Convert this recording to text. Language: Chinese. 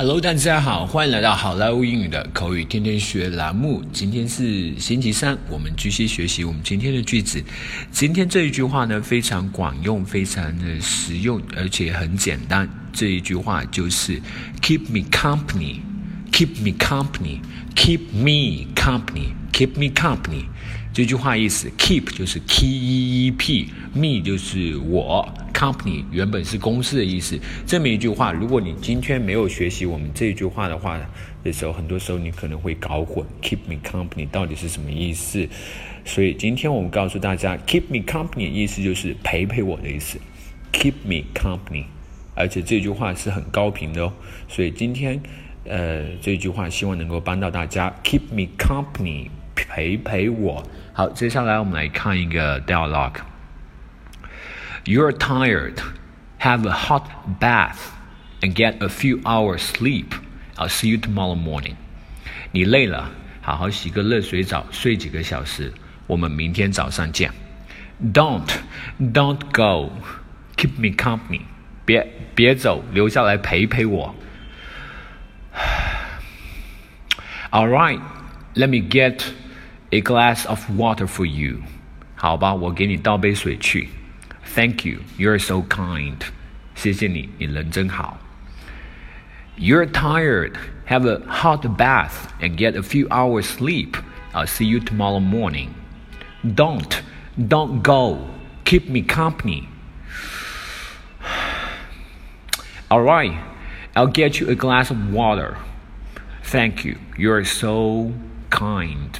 Hello，大家好，欢迎来到好莱坞英语的口语天天学栏目。今天是星期三，我们继续学习我们今天的句子。今天这一句话呢，非常管用，非常的实用，而且很简单。这一句话就是 Keep me company，Keep me company，Keep me company” Keep me company。这句话意思，keep 就是 keep，me 就是我，company 原本是公司的意思。这么一句话，如果你今天没有学习我们这句话的话的时候，很多时候你可能会搞混，keep me company 到底是什么意思。所以今天我们告诉大家，keep me company 意思就是陪陪我的意思，keep me company。而且这句话是很高频的哦，所以今天呃这句话希望能够帮到大家，keep me company。陪陪我。好，接下来我们来看一个 dialogue。You're tired. Have a hot bath and get a few hours sleep. I'll see you tomorrow morning. 你累了，好好洗个热水澡，睡几个小时。我们明天早上见。Don't, don't go. Keep me company. 别别走，留下来陪陪我。All right, let me get a glass of water for you. 好吧，我给你倒杯水去。Thank you, you're so kind. 谢谢你，你人真好。You're tired. Have a hot bath and get a few hours sleep. I'll see you tomorrow morning. Don't, don't go. Keep me company. All right, I'll get you a glass of water. Thank you. You're so kind.